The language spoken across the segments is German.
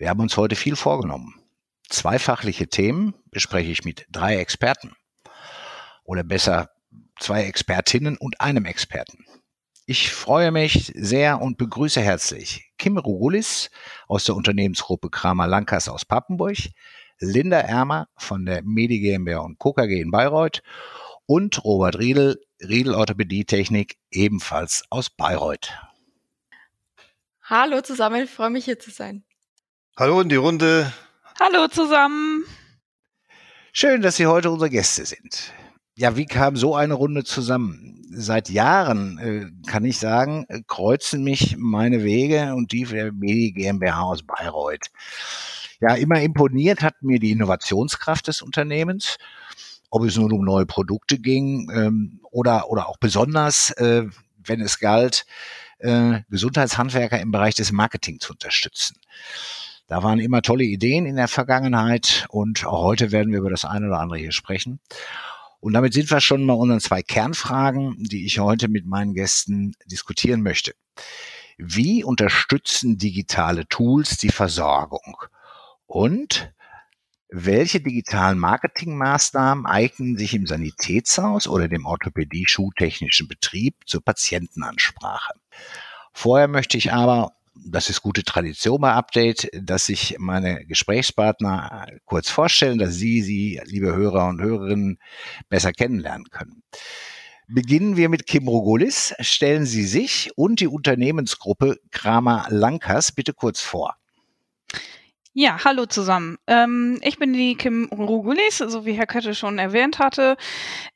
Wir haben uns heute viel vorgenommen. Zwei fachliche Themen bespreche ich mit drei Experten. Oder besser zwei Expertinnen und einem Experten. Ich freue mich sehr und begrüße herzlich Kim Rugulis aus der Unternehmensgruppe Kramer Lankers aus Pappenburg, Linda Ermer von der Medi GmbH und KKG in Bayreuth und Robert Riedel, Riedel Orthopädie-Technik, ebenfalls aus Bayreuth. Hallo zusammen, ich freue mich hier zu sein. Hallo in die Runde. Hallo zusammen. Schön, dass Sie heute unsere Gäste sind. Ja, wie kam so eine Runde zusammen? Seit Jahren, äh, kann ich sagen, kreuzen mich meine Wege und die der Medi GmbH aus Bayreuth. Ja, immer imponiert hat mir die Innovationskraft des Unternehmens ob es nun um neue Produkte ging ähm, oder, oder auch besonders, äh, wenn es galt, äh, Gesundheitshandwerker im Bereich des Marketing zu unterstützen. Da waren immer tolle Ideen in der Vergangenheit und auch heute werden wir über das eine oder andere hier sprechen. Und damit sind wir schon bei unseren zwei Kernfragen, die ich heute mit meinen Gästen diskutieren möchte. Wie unterstützen digitale Tools die Versorgung? Und welche digitalen Marketingmaßnahmen eignen sich im Sanitätshaus oder dem Orthopädie-Schuhtechnischen Betrieb zur Patientenansprache? Vorher möchte ich aber, das ist gute Tradition bei Update, dass sich meine Gesprächspartner kurz vorstellen, dass Sie, Sie, liebe Hörer und Hörerinnen, besser kennenlernen können. Beginnen wir mit Kim Rogolis. Stellen Sie sich und die Unternehmensgruppe Kramer Lankers bitte kurz vor. Ja, hallo zusammen. Ähm, ich bin die Kim Rugulis, so wie Herr Kötte schon erwähnt hatte.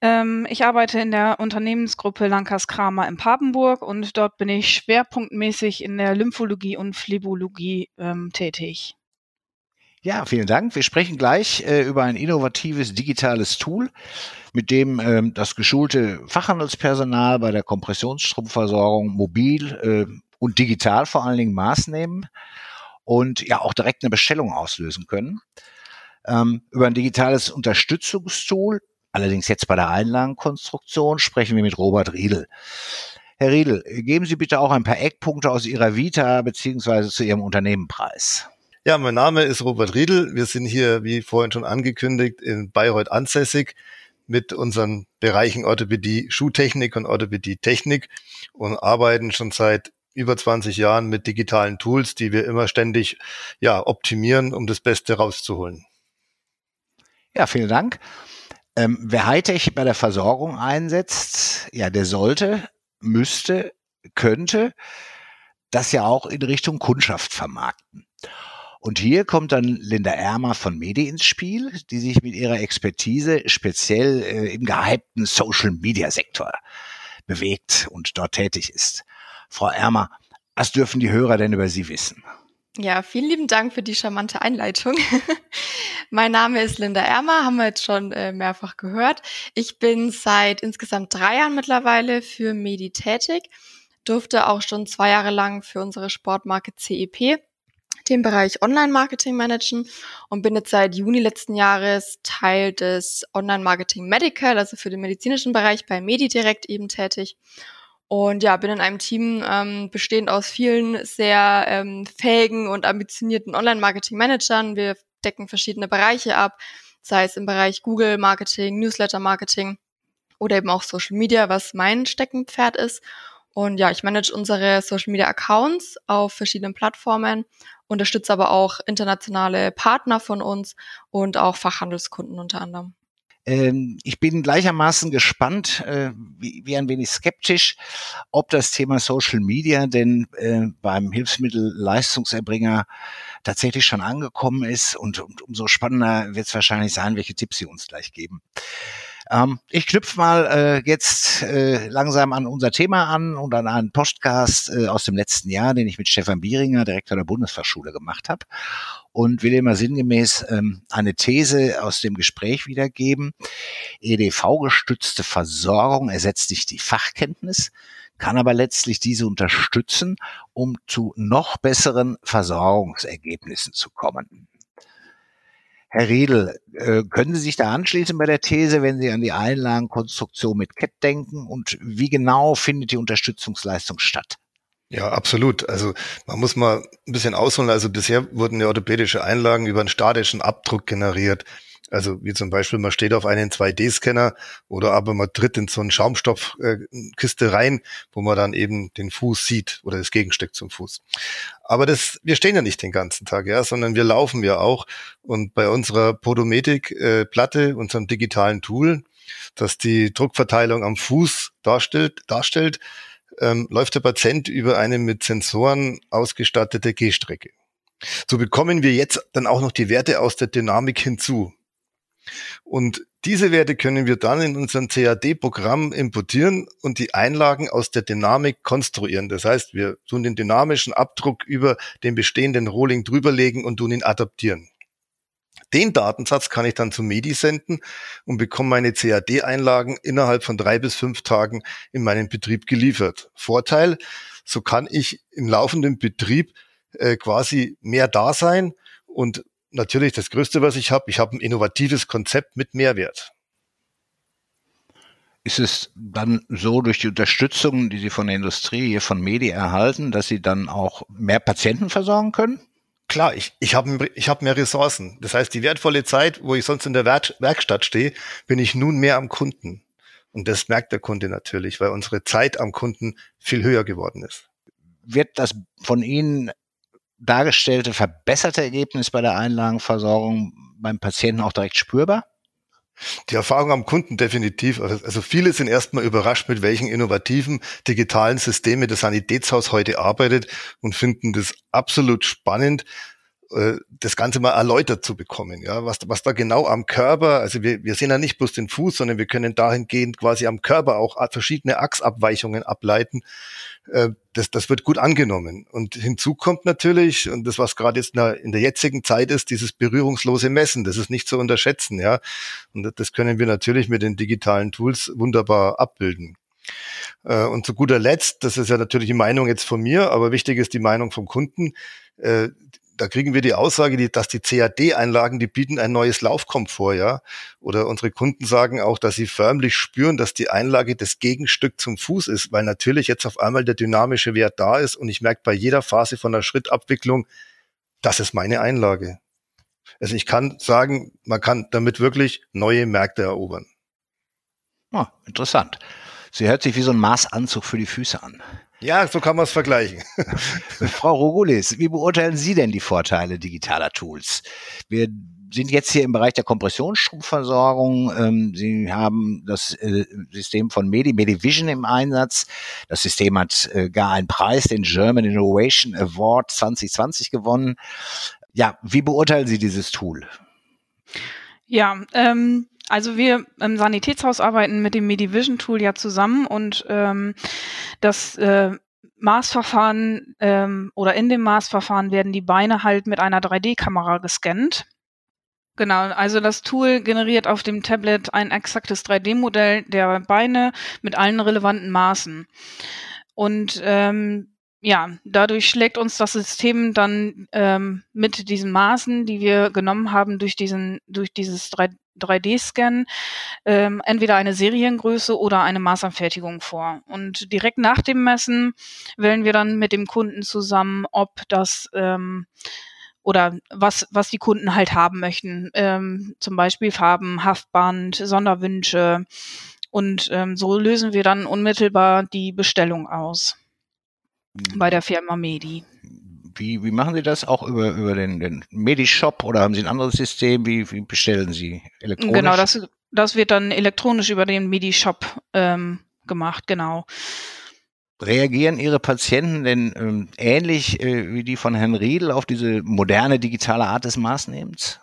Ähm, ich arbeite in der Unternehmensgruppe Lankers Kramer in Papenburg und dort bin ich schwerpunktmäßig in der Lymphologie und Phlebologie ähm, tätig. Ja, vielen Dank. Wir sprechen gleich äh, über ein innovatives digitales Tool, mit dem ähm, das geschulte Fachhandelspersonal bei der Kompressionsstromversorgung mobil äh, und digital vor allen Dingen Maßnehmen und ja auch direkt eine Bestellung auslösen können. Ähm, über ein digitales Unterstützungstool, allerdings jetzt bei der Einlagenkonstruktion, sprechen wir mit Robert Riedel. Herr Riedel, geben Sie bitte auch ein paar Eckpunkte aus Ihrer Vita beziehungsweise zu Ihrem Unternehmenpreis. Ja, mein Name ist Robert Riedel. Wir sind hier, wie vorhin schon angekündigt, in Bayreuth ansässig mit unseren Bereichen Orthopädie, Schuhtechnik und Orthopädie Technik und arbeiten schon seit über 20 Jahren mit digitalen Tools, die wir immer ständig ja, optimieren, um das Beste rauszuholen. Ja, vielen Dank. Ähm, wer Hightech bei der Versorgung einsetzt, ja, der sollte, müsste, könnte das ja auch in Richtung Kundschaft vermarkten. Und hier kommt dann Linda Ermer von Medi ins Spiel, die sich mit ihrer Expertise speziell äh, im gehypten Social Media Sektor bewegt und dort tätig ist. Frau Ermer, was dürfen die Hörer denn über Sie wissen? Ja, vielen lieben Dank für die charmante Einleitung. mein Name ist Linda Ermer, haben wir jetzt schon äh, mehrfach gehört. Ich bin seit insgesamt drei Jahren mittlerweile für Medi tätig, durfte auch schon zwei Jahre lang für unsere Sportmarke CEP den Bereich Online-Marketing managen und bin jetzt seit Juni letzten Jahres Teil des Online-Marketing Medical, also für den medizinischen Bereich bei MediDirect eben tätig und ja, bin in einem Team ähm, bestehend aus vielen sehr ähm, fähigen und ambitionierten Online-Marketing-Managern. Wir decken verschiedene Bereiche ab, sei es im Bereich Google-Marketing, Newsletter-Marketing oder eben auch Social Media, was mein Steckenpferd ist. Und ja, ich manage unsere Social Media Accounts auf verschiedenen Plattformen, unterstütze aber auch internationale Partner von uns und auch Fachhandelskunden unter anderem. Ähm, ich bin gleichermaßen gespannt, äh, wie, ein wenig skeptisch, ob das Thema Social Media denn äh, beim Hilfsmittelleistungserbringer tatsächlich schon angekommen ist und, umso spannender wird es wahrscheinlich sein, welche Tipps Sie uns gleich geben. Ähm, ich knüpfe mal äh, jetzt äh, langsam an unser Thema an und an einen Podcast aus dem letzten Jahr, den ich mit Stefan Bieringer, Direktor der Bundesfachschule, gemacht habe und will immer sinngemäß ähm, eine These aus dem Gespräch wiedergeben. EDV-gestützte Versorgung ersetzt nicht die Fachkenntnis, kann aber letztlich diese unterstützen, um zu noch besseren Versorgungsergebnissen zu kommen. Herr Riedel, äh, können Sie sich da anschließen bei der These, wenn Sie an die Einlagenkonstruktion mit CAT denken? Und wie genau findet die Unterstützungsleistung statt? Ja, absolut. Also man muss mal ein bisschen ausholen. Also bisher wurden ja orthopädische Einlagen über einen statischen Abdruck generiert. Also wie zum Beispiel, man steht auf einen 2D-Scanner oder aber man tritt in so eine Schaumstoffkiste rein, wo man dann eben den Fuß sieht oder das Gegenstück zum Fuß. Aber das, wir stehen ja nicht den ganzen Tag, ja, sondern wir laufen ja auch. Und bei unserer Podometik-Platte, unserem digitalen Tool, das die Druckverteilung am Fuß darstellt, darstellt ähm, läuft der Patient über eine mit Sensoren ausgestattete Gehstrecke. So bekommen wir jetzt dann auch noch die Werte aus der Dynamik hinzu. Und diese Werte können wir dann in unserem CAD-Programm importieren und die Einlagen aus der Dynamik konstruieren. Das heißt, wir tun den dynamischen Abdruck über den bestehenden Rolling drüberlegen und tun ihn adaptieren. Den Datensatz kann ich dann zu Medi senden und bekomme meine CAD-Einlagen innerhalb von drei bis fünf Tagen in meinen Betrieb geliefert. Vorteil, so kann ich im laufenden Betrieb äh, quasi mehr da sein und natürlich das Größte, was ich habe, ich habe ein innovatives Konzept mit Mehrwert. Ist es dann so durch die Unterstützung, die Sie von der Industrie, hier von Medi erhalten, dass Sie dann auch mehr Patienten versorgen können? Klar, ich, ich habe ich hab mehr Ressourcen. Das heißt, die wertvolle Zeit, wo ich sonst in der Werk Werkstatt stehe, bin ich nun mehr am Kunden. Und das merkt der Kunde natürlich, weil unsere Zeit am Kunden viel höher geworden ist. Wird das von Ihnen dargestellte verbesserte Ergebnis bei der Einlagenversorgung beim Patienten auch direkt spürbar? Die Erfahrung am Kunden definitiv. Also viele sind erstmal überrascht, mit welchen innovativen digitalen Systemen das Sanitätshaus heute arbeitet und finden das absolut spannend, äh, das Ganze mal erläutert zu bekommen. Ja, was, was da genau am Körper, also wir, wir sehen ja nicht bloß den Fuß, sondern wir können dahingehend quasi am Körper auch verschiedene Achsabweichungen ableiten. Äh, das, das wird gut angenommen. Und hinzu kommt natürlich, und das, was gerade jetzt in der, jetzigen Zeit ist, dieses berührungslose Messen. Das ist nicht zu unterschätzen, ja. Und das können wir natürlich mit den digitalen Tools wunderbar abbilden. Äh, und zu guter Letzt, das ist ja natürlich die Meinung jetzt von mir, aber wichtig ist die Meinung vom Kunden da kriegen wir die Aussage, die, dass die CAD-Einlagen, die bieten ein neues Laufkomfort, ja. Oder unsere Kunden sagen auch, dass sie förmlich spüren, dass die Einlage das Gegenstück zum Fuß ist, weil natürlich jetzt auf einmal der dynamische Wert da ist und ich merke bei jeder Phase von der Schrittabwicklung, das ist meine Einlage. Also ich kann sagen, man kann damit wirklich neue Märkte erobern. Ah, interessant. Sie hört sich wie so ein Maßanzug für die Füße an. Ja, so kann man es vergleichen. Frau Rogulis, wie beurteilen Sie denn die Vorteile digitaler Tools? Wir sind jetzt hier im Bereich der Kompressionsstromversorgung. Ähm, Sie haben das äh, System von Medi, Medivision im Einsatz. Das System hat äh, gar einen Preis, den German Innovation Award 2020 gewonnen. Ja, wie beurteilen Sie dieses Tool? Ja, ähm, also wir im Sanitätshaus arbeiten mit dem Medivision Tool ja zusammen und ähm, das äh, Maßverfahren ähm, oder in dem Maßverfahren werden die Beine halt mit einer 3D-Kamera gescannt. Genau, also das Tool generiert auf dem Tablet ein exaktes 3D-Modell der Beine mit allen relevanten Maßen. Und ähm, ja, dadurch schlägt uns das System dann ähm, mit diesen Maßen, die wir genommen haben, durch diesen, durch dieses 3, 3D-Scan ähm, entweder eine Seriengröße oder eine Maßanfertigung vor. Und direkt nach dem Messen wählen wir dann mit dem Kunden zusammen, ob das ähm, oder was, was die Kunden halt haben möchten. Ähm, zum Beispiel Farben, Haftband, Sonderwünsche. Und ähm, so lösen wir dann unmittelbar die Bestellung aus bei der Firma Medi. Wie, wie machen Sie das? Auch über, über den, den Medi-Shop oder haben Sie ein anderes System? Wie, wie bestellen Sie elektronisch? Genau, das, das wird dann elektronisch über den Medi-Shop ähm, gemacht, genau. Reagieren Ihre Patienten denn ähm, ähnlich äh, wie die von Herrn Riedel auf diese moderne digitale Art des Maßnehmens?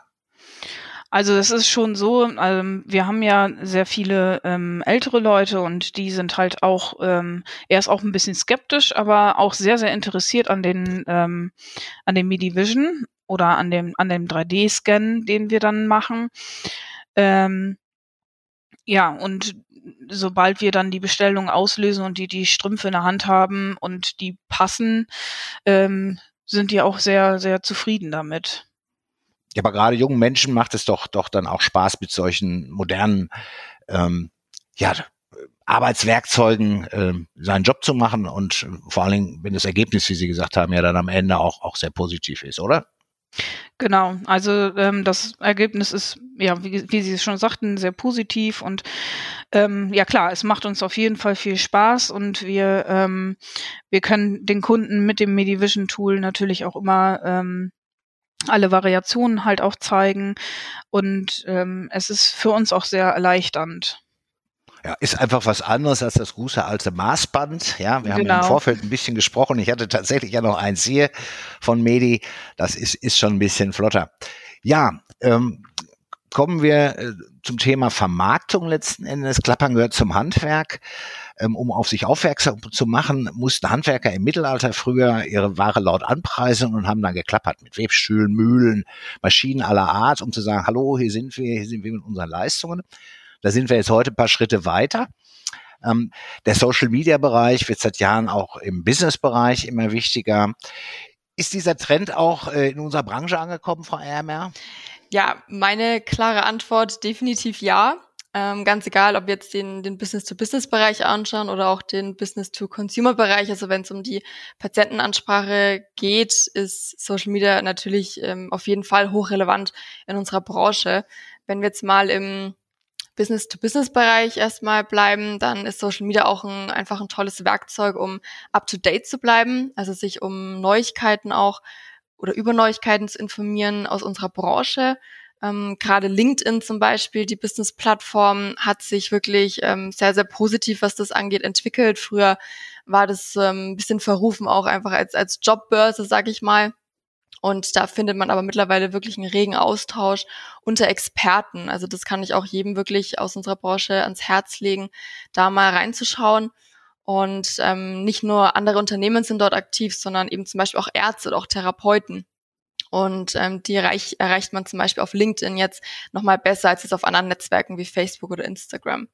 Also es ist schon so, ähm, wir haben ja sehr viele ähm, ältere Leute und die sind halt auch ähm, erst auch ein bisschen skeptisch, aber auch sehr, sehr interessiert an den, ähm, an dem MIDI-Vision oder an dem, an dem 3D-Scan, den wir dann machen. Ähm, ja, und sobald wir dann die Bestellung auslösen und die die Strümpfe in der Hand haben und die passen, ähm, sind die auch sehr, sehr zufrieden damit. Ja, aber gerade jungen Menschen macht es doch, doch dann auch Spaß mit solchen modernen, ähm, ja, Arbeitswerkzeugen äh, seinen Job zu machen und vor allen Dingen, wenn das Ergebnis, wie Sie gesagt haben, ja dann am Ende auch, auch sehr positiv ist, oder? Genau, also ähm, das Ergebnis ist, ja, wie, wie Sie schon sagten, sehr positiv und ähm, ja klar, es macht uns auf jeden Fall viel Spaß und wir, ähm, wir können den Kunden mit dem Medivision Tool natürlich auch immer ähm, alle Variationen halt auch zeigen. Und ähm, es ist für uns auch sehr erleichternd. Ja, ist einfach was anderes als das gute alte Maßband. Ja, wir haben Genau. im Vorfeld ein bisschen gesprochen. Ich hatte tatsächlich ja noch eins hier von Medi. Das ist, ist schon ein bisschen flotter. Ja, ähm, kommen wir äh, zum Thema Vermarktung letzten Endes. Klappern gehört zum Handwerk. Ähm, um auf sich aufmerksam zu machen, mussten Handwerker im Mittelalter früher ihre Ware laut anpreisen und haben dann geklappert mit Webstühlen, Mühlen, Maschinen aller Art, um zu sagen, hallo, hier sind wir, hier sind wir mit unseren Leistungen. Da sind wir jetzt heute ein paar Schritte weiter. Ähm, der Social-Media-Bereich wird seit Jahren auch im Business-Bereich immer wichtiger. Ist dieser Trend auch äh, in unserer Branche angekommen, Frau Ermer? Ja, meine klare Antwort definitiv ja. Ähm, ganz egal, ob jetzt den, den Business-to-Business-Bereich anschauen oder auch den Business-to-Consumer-Bereich. Also wenn es um die Patientenansprache geht, ist Social Media natürlich ähm, auf jeden Fall hochrelevant in unserer Branche. Wenn wir jetzt mal im Business-to-Business-Bereich erstmal bleiben, dann ist Social Media auch ein, einfach ein tolles Werkzeug, um up-to-date zu bleiben, also sich um Neuigkeiten auch oder über Neuigkeiten zu informieren aus unserer Branche. Ähm, Gerade LinkedIn zum Beispiel, die Business-Plattform, hat sich wirklich ähm, sehr, sehr positiv, was das angeht, entwickelt. Früher war das ähm, ein bisschen verrufen, auch einfach als, als Jobbörse, sag ich mal. Und da findet man aber mittlerweile wirklich einen regen Austausch unter Experten. Also das kann ich auch jedem wirklich aus unserer Branche ans Herz legen, da mal reinzuschauen. Und ähm, nicht nur andere Unternehmen sind dort aktiv, sondern eben zum Beispiel auch Ärzte oder auch Therapeuten. Und ähm, die erreich, erreicht man zum Beispiel auf LinkedIn jetzt nochmal besser als es auf anderen Netzwerken wie Facebook oder Instagram.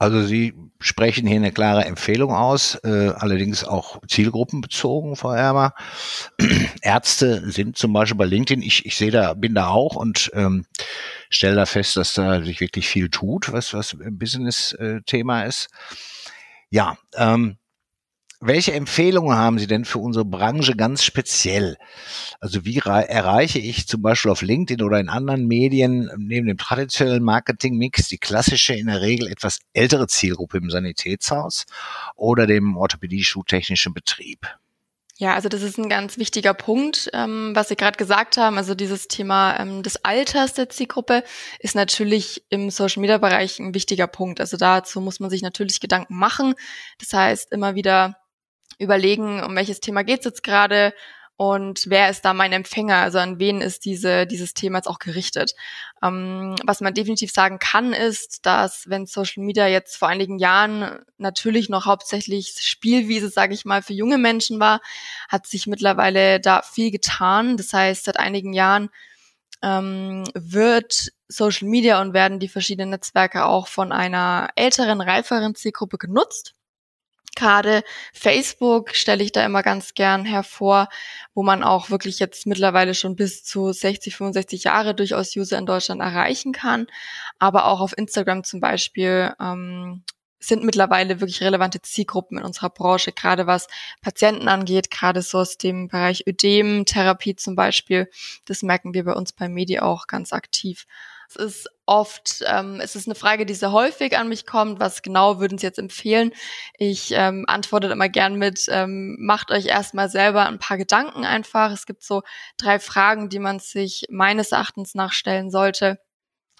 Also Sie sprechen hier eine klare Empfehlung aus, äh, allerdings auch zielgruppenbezogen, Frau Ermer. Ärzte sind zum Beispiel bei LinkedIn, ich, ich sehe da, bin da auch und ähm, stelle da fest, dass da sich wirklich viel tut, was, was Business-Thema ist. Ja, ähm, welche Empfehlungen haben Sie denn für unsere Branche ganz speziell? Also wie erreiche ich zum Beispiel auf LinkedIn oder in anderen Medien neben dem traditionellen Marketingmix die klassische, in der Regel etwas ältere Zielgruppe im Sanitätshaus oder dem orthopädie-schuhtechnischen Betrieb? Ja, also das ist ein ganz wichtiger Punkt, ähm, was Sie gerade gesagt haben. Also dieses Thema ähm, des Alters der Zielgruppe ist natürlich im Social-Media-Bereich ein wichtiger Punkt. Also dazu muss man sich natürlich Gedanken machen. Das heißt, immer wieder überlegen, um welches Thema geht es jetzt gerade und wer ist da mein Empfänger, also an wen ist diese, dieses Thema jetzt auch gerichtet. Ähm, was man definitiv sagen kann, ist, dass wenn Social Media jetzt vor einigen Jahren natürlich noch hauptsächlich Spielwiese, sage ich mal, für junge Menschen war, hat sich mittlerweile da viel getan. Das heißt, seit einigen Jahren ähm, wird Social Media und werden die verschiedenen Netzwerke auch von einer älteren, reiferen Zielgruppe genutzt. Gerade Facebook stelle ich da immer ganz gern hervor, wo man auch wirklich jetzt mittlerweile schon bis zu 60, 65 Jahre durchaus User in Deutschland erreichen kann. Aber auch auf Instagram zum Beispiel ähm, sind mittlerweile wirklich relevante Zielgruppen in unserer Branche, gerade was Patienten angeht, gerade so aus dem Bereich Ödem-Therapie zum Beispiel. Das merken wir bei uns bei Medi auch ganz aktiv. Es ist oft, ähm, es ist eine Frage, die sehr häufig an mich kommt. Was genau würden Sie jetzt empfehlen? Ich ähm, antworte immer gern mit, ähm, macht euch erstmal selber ein paar Gedanken einfach. Es gibt so drei Fragen, die man sich meines Erachtens nachstellen sollte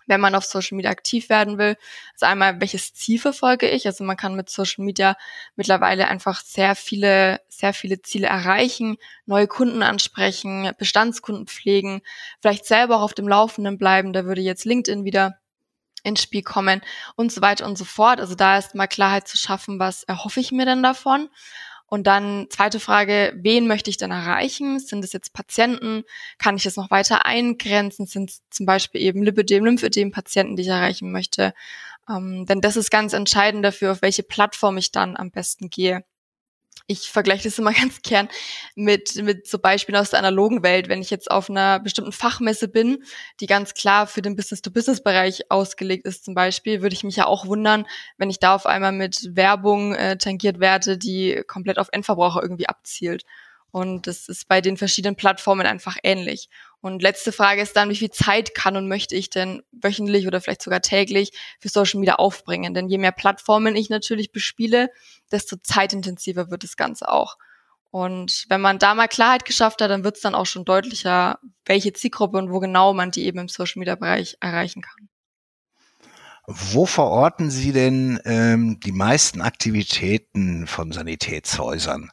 wenn man auf Social Media aktiv werden will. Also einmal, welches Ziel verfolge ich? Also man kann mit Social Media mittlerweile einfach sehr viele, sehr viele Ziele erreichen, neue Kunden ansprechen, Bestandskunden pflegen, vielleicht selber auch auf dem Laufenden bleiben. Da würde jetzt LinkedIn wieder ins Spiel kommen und so weiter und so fort. Also da ist mal Klarheit zu schaffen, was erhoffe ich mir denn davon? Und dann zweite Frage, wen möchte ich denn erreichen? Sind es jetzt Patienten? Kann ich das noch weiter eingrenzen? Sind es zum Beispiel eben Lipidem, Lymphödem-Patienten, die ich erreichen möchte? Ähm, denn das ist ganz entscheidend dafür, auf welche Plattform ich dann am besten gehe ich vergleiche das immer ganz gern mit, mit so Beispielen aus der analogen Welt. Wenn ich jetzt auf einer bestimmten Fachmesse bin, die ganz klar für den Business-to-Business-Bereich ausgelegt ist zum Beispiel, würde ich mich ja auch wundern, wenn ich da auf einmal mit Werbung äh, tangiert werde, die komplett auf Endverbraucher irgendwie abzielt. Und das ist bei den verschiedenen Plattformen einfach ähnlich. Und letzte Frage ist dann, wie viel Zeit kann und möchte ich denn wöchentlich oder vielleicht sogar täglich für Social Media aufbringen? Denn je mehr Plattformen ich natürlich bespiele, desto zeitintensiver wird das Ganze auch. Und wenn man da mal Klarheit geschafft hat, dann wird es dann auch schon deutlicher, welche Zielgruppe und wo genau man die eben im Social Media Bereich erreichen kann. Wo verorten Sie denn ähm, die meisten Aktivitäten von Sanitätshäusern?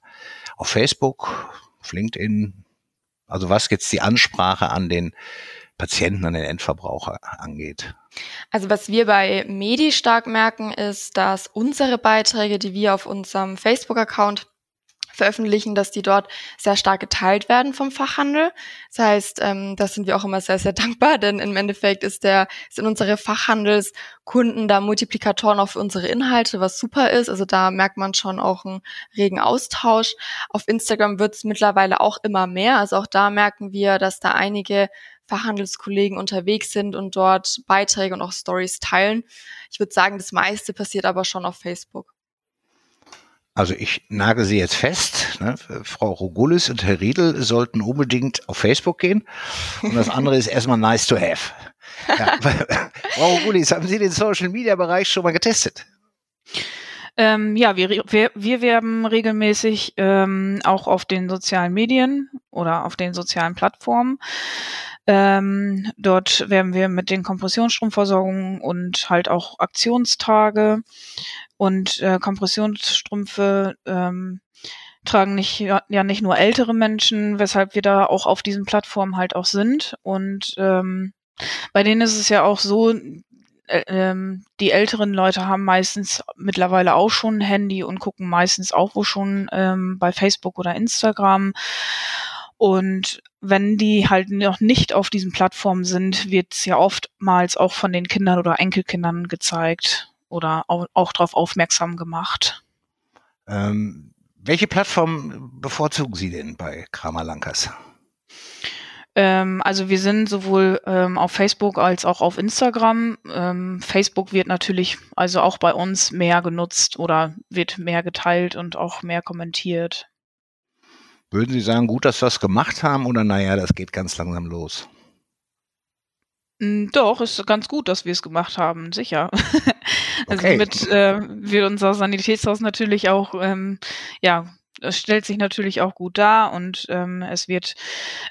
auf Facebook, auf LinkedIn? Also was jetzt die Ansprache an den Patienten, an den Endverbraucher angeht? Also was wir bei Medi stark merken, ist, dass unsere Beiträge, die wir auf unserem Facebook-Account veröffentlichen, dass die dort sehr stark geteilt werden vom Fachhandel. Das heißt, ähm, das sind wir auch immer sehr, sehr dankbar, denn im Endeffekt ist der, sind unsere Fachhandelskunden da Multiplikatoren für unsere Inhalte, was super ist. Also da merkt man schon auch einen regen Austausch. Auf Instagram wird es mittlerweile auch immer mehr. Also auch da merken wir, dass da einige Fachhandelskollegen unterwegs sind und dort Beiträge und auch Stories teilen. Ich würde sagen, das meiste passiert aber schon auf Facebook. Also ich nage Sie jetzt fest, ne? Frau Rogulis und Herr Riedel sollten unbedingt auf Facebook gehen. Und das andere ist erstmal nice to have. Ja. Frau Rogulis, haben Sie den Social-Media-Bereich schon mal getestet? Ähm, ja, wir, wir, wir werben regelmäßig ähm, auch auf den sozialen Medien oder auf den sozialen Plattformen. Ähm, dort werben wir mit den Kompressionsstromversorgungen und halt auch Aktionstage. Und äh, Kompressionsstrümpfe ähm, tragen nicht ja, ja nicht nur ältere Menschen, weshalb wir da auch auf diesen Plattformen halt auch sind. Und ähm, bei denen ist es ja auch so, äh, ähm, die älteren Leute haben meistens mittlerweile auch schon ein Handy und gucken meistens auch wo schon ähm, bei Facebook oder Instagram. Und wenn die halt noch nicht auf diesen Plattformen sind, wird es ja oftmals auch von den Kindern oder Enkelkindern gezeigt oder auch, auch darauf aufmerksam gemacht. Ähm, welche Plattform bevorzugen Sie denn bei Kramer Lankers? Ähm, also wir sind sowohl ähm, auf Facebook als auch auf Instagram. Ähm, Facebook wird natürlich also auch bei uns mehr genutzt oder wird mehr geteilt und auch mehr kommentiert. Würden Sie sagen, gut, dass wir es gemacht haben oder naja, das geht ganz langsam los? Hm, doch, ist ganz gut, dass wir es gemacht haben, sicher. also okay. mit äh, wird unser Sanitätshaus natürlich auch, ähm, ja, es stellt sich natürlich auch gut dar und ähm, es wird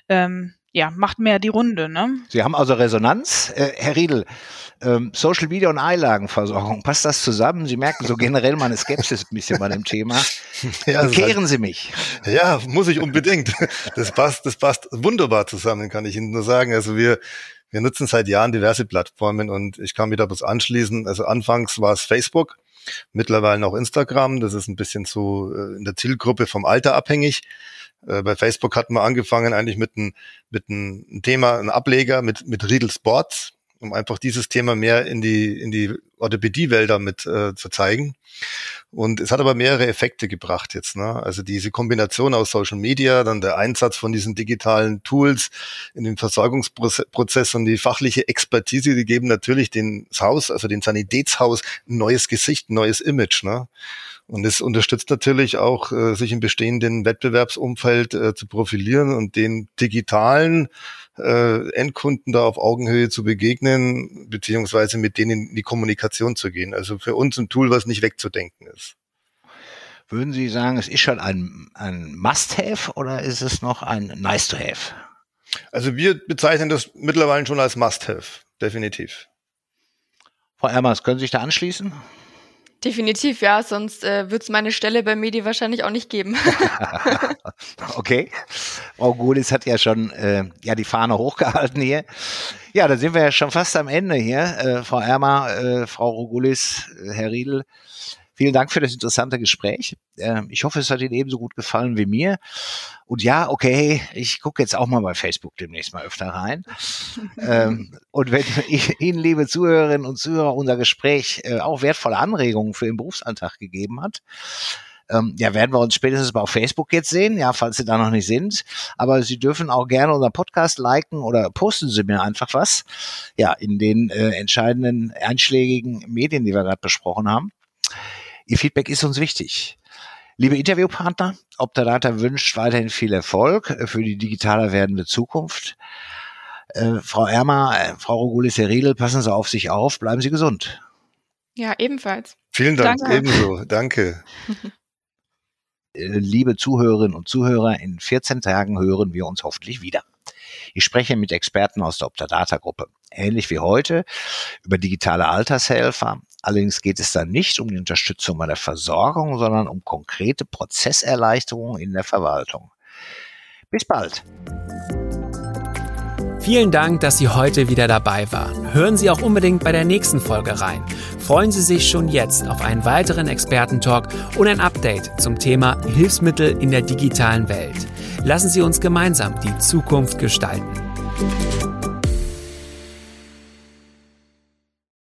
ähm, ja, macht mehr die Runde, ne? Sie haben also Resonanz. Äh, Herr Riedel, ähm, Social Media und Einlagenversorgung, passt das zusammen? Sie merken so generell meine Skepsis ein bisschen bei dem Thema. Ja, Kehren Sie mich. Ja, muss ich unbedingt. Das passt, das passt wunderbar zusammen, kann ich Ihnen nur sagen. Also wir, wir nutzen seit Jahren diverse Plattformen und ich kann wieder was anschließen. Also anfangs war es Facebook, mittlerweile auch Instagram. Das ist ein bisschen so äh, in der Zielgruppe vom Alter abhängig. Äh, bei Facebook hatten wir angefangen eigentlich mit einem mit einem Thema, einem Ableger mit mit Riedel Sports, um einfach dieses Thema mehr in die in die Orthopädie-Wälder mit äh, zu zeigen. Und es hat aber mehrere Effekte gebracht jetzt. Ne? Also diese Kombination aus Social Media, dann der Einsatz von diesen digitalen Tools in den Versorgungsprozess und die fachliche Expertise, die geben natürlich den Haus, also den Sanitätshaus, ein neues Gesicht, ein neues Image. Ne? Und es unterstützt natürlich auch, äh, sich im bestehenden Wettbewerbsumfeld äh, zu profilieren und den digitalen äh, Endkunden da auf Augenhöhe zu begegnen, beziehungsweise mit denen in die Kommunikation zu gehen. Also für uns ein Tool, was nicht wegzudenken ist. Würden Sie sagen, es ist schon ein, ein Must-Have oder ist es noch ein Nice-to-Have? Also wir bezeichnen das mittlerweile schon als Must-Have, definitiv. Frau Ermers, können Sie sich da anschließen? Definitiv, ja, sonst äh, wird es meine Stelle bei Medi wahrscheinlich auch nicht geben. okay. Frau Gulis hat ja schon äh, ja, die Fahne hochgehalten hier. Ja, da sind wir ja schon fast am Ende hier. Äh, Frau Ermer, äh, Frau Rogulis, äh, Herr Riedel. Vielen Dank für das interessante Gespräch. Ähm, ich hoffe, es hat Ihnen ebenso gut gefallen wie mir. Und ja, okay, ich gucke jetzt auch mal bei Facebook demnächst mal öfter rein. ähm, und wenn Ihnen, liebe Zuhörerinnen und Zuhörer, unser Gespräch äh, auch wertvolle Anregungen für den Berufsalltag gegeben hat, ähm, ja, werden wir uns spätestens mal auf Facebook jetzt sehen, ja, falls Sie da noch nicht sind. Aber Sie dürfen auch gerne unseren Podcast liken oder posten Sie mir einfach was, ja, in den äh, entscheidenden einschlägigen Medien, die wir gerade besprochen haben. Ihr Feedback ist uns wichtig. Liebe Interviewpartner, Optadata wünscht weiterhin viel Erfolg für die digitaler werdende Zukunft. Äh, Frau Ermer, äh, Frau Rogulis, Herr Riedel, passen Sie auf sich auf, bleiben Sie gesund. Ja, ebenfalls. Vielen Dank, Danke. ebenso. Danke. Äh, liebe Zuhörerinnen und Zuhörer, in 14 Tagen hören wir uns hoffentlich wieder. Ich spreche mit Experten aus der Optadata-Gruppe, ähnlich wie heute, über digitale Altershelfer, Allerdings geht es dann nicht um die Unterstützung bei der Versorgung, sondern um konkrete Prozesserleichterungen in der Verwaltung. Bis bald. Vielen Dank, dass Sie heute wieder dabei waren. Hören Sie auch unbedingt bei der nächsten Folge rein. Freuen Sie sich schon jetzt auf einen weiteren Expertentalk und ein Update zum Thema Hilfsmittel in der digitalen Welt. Lassen Sie uns gemeinsam die Zukunft gestalten.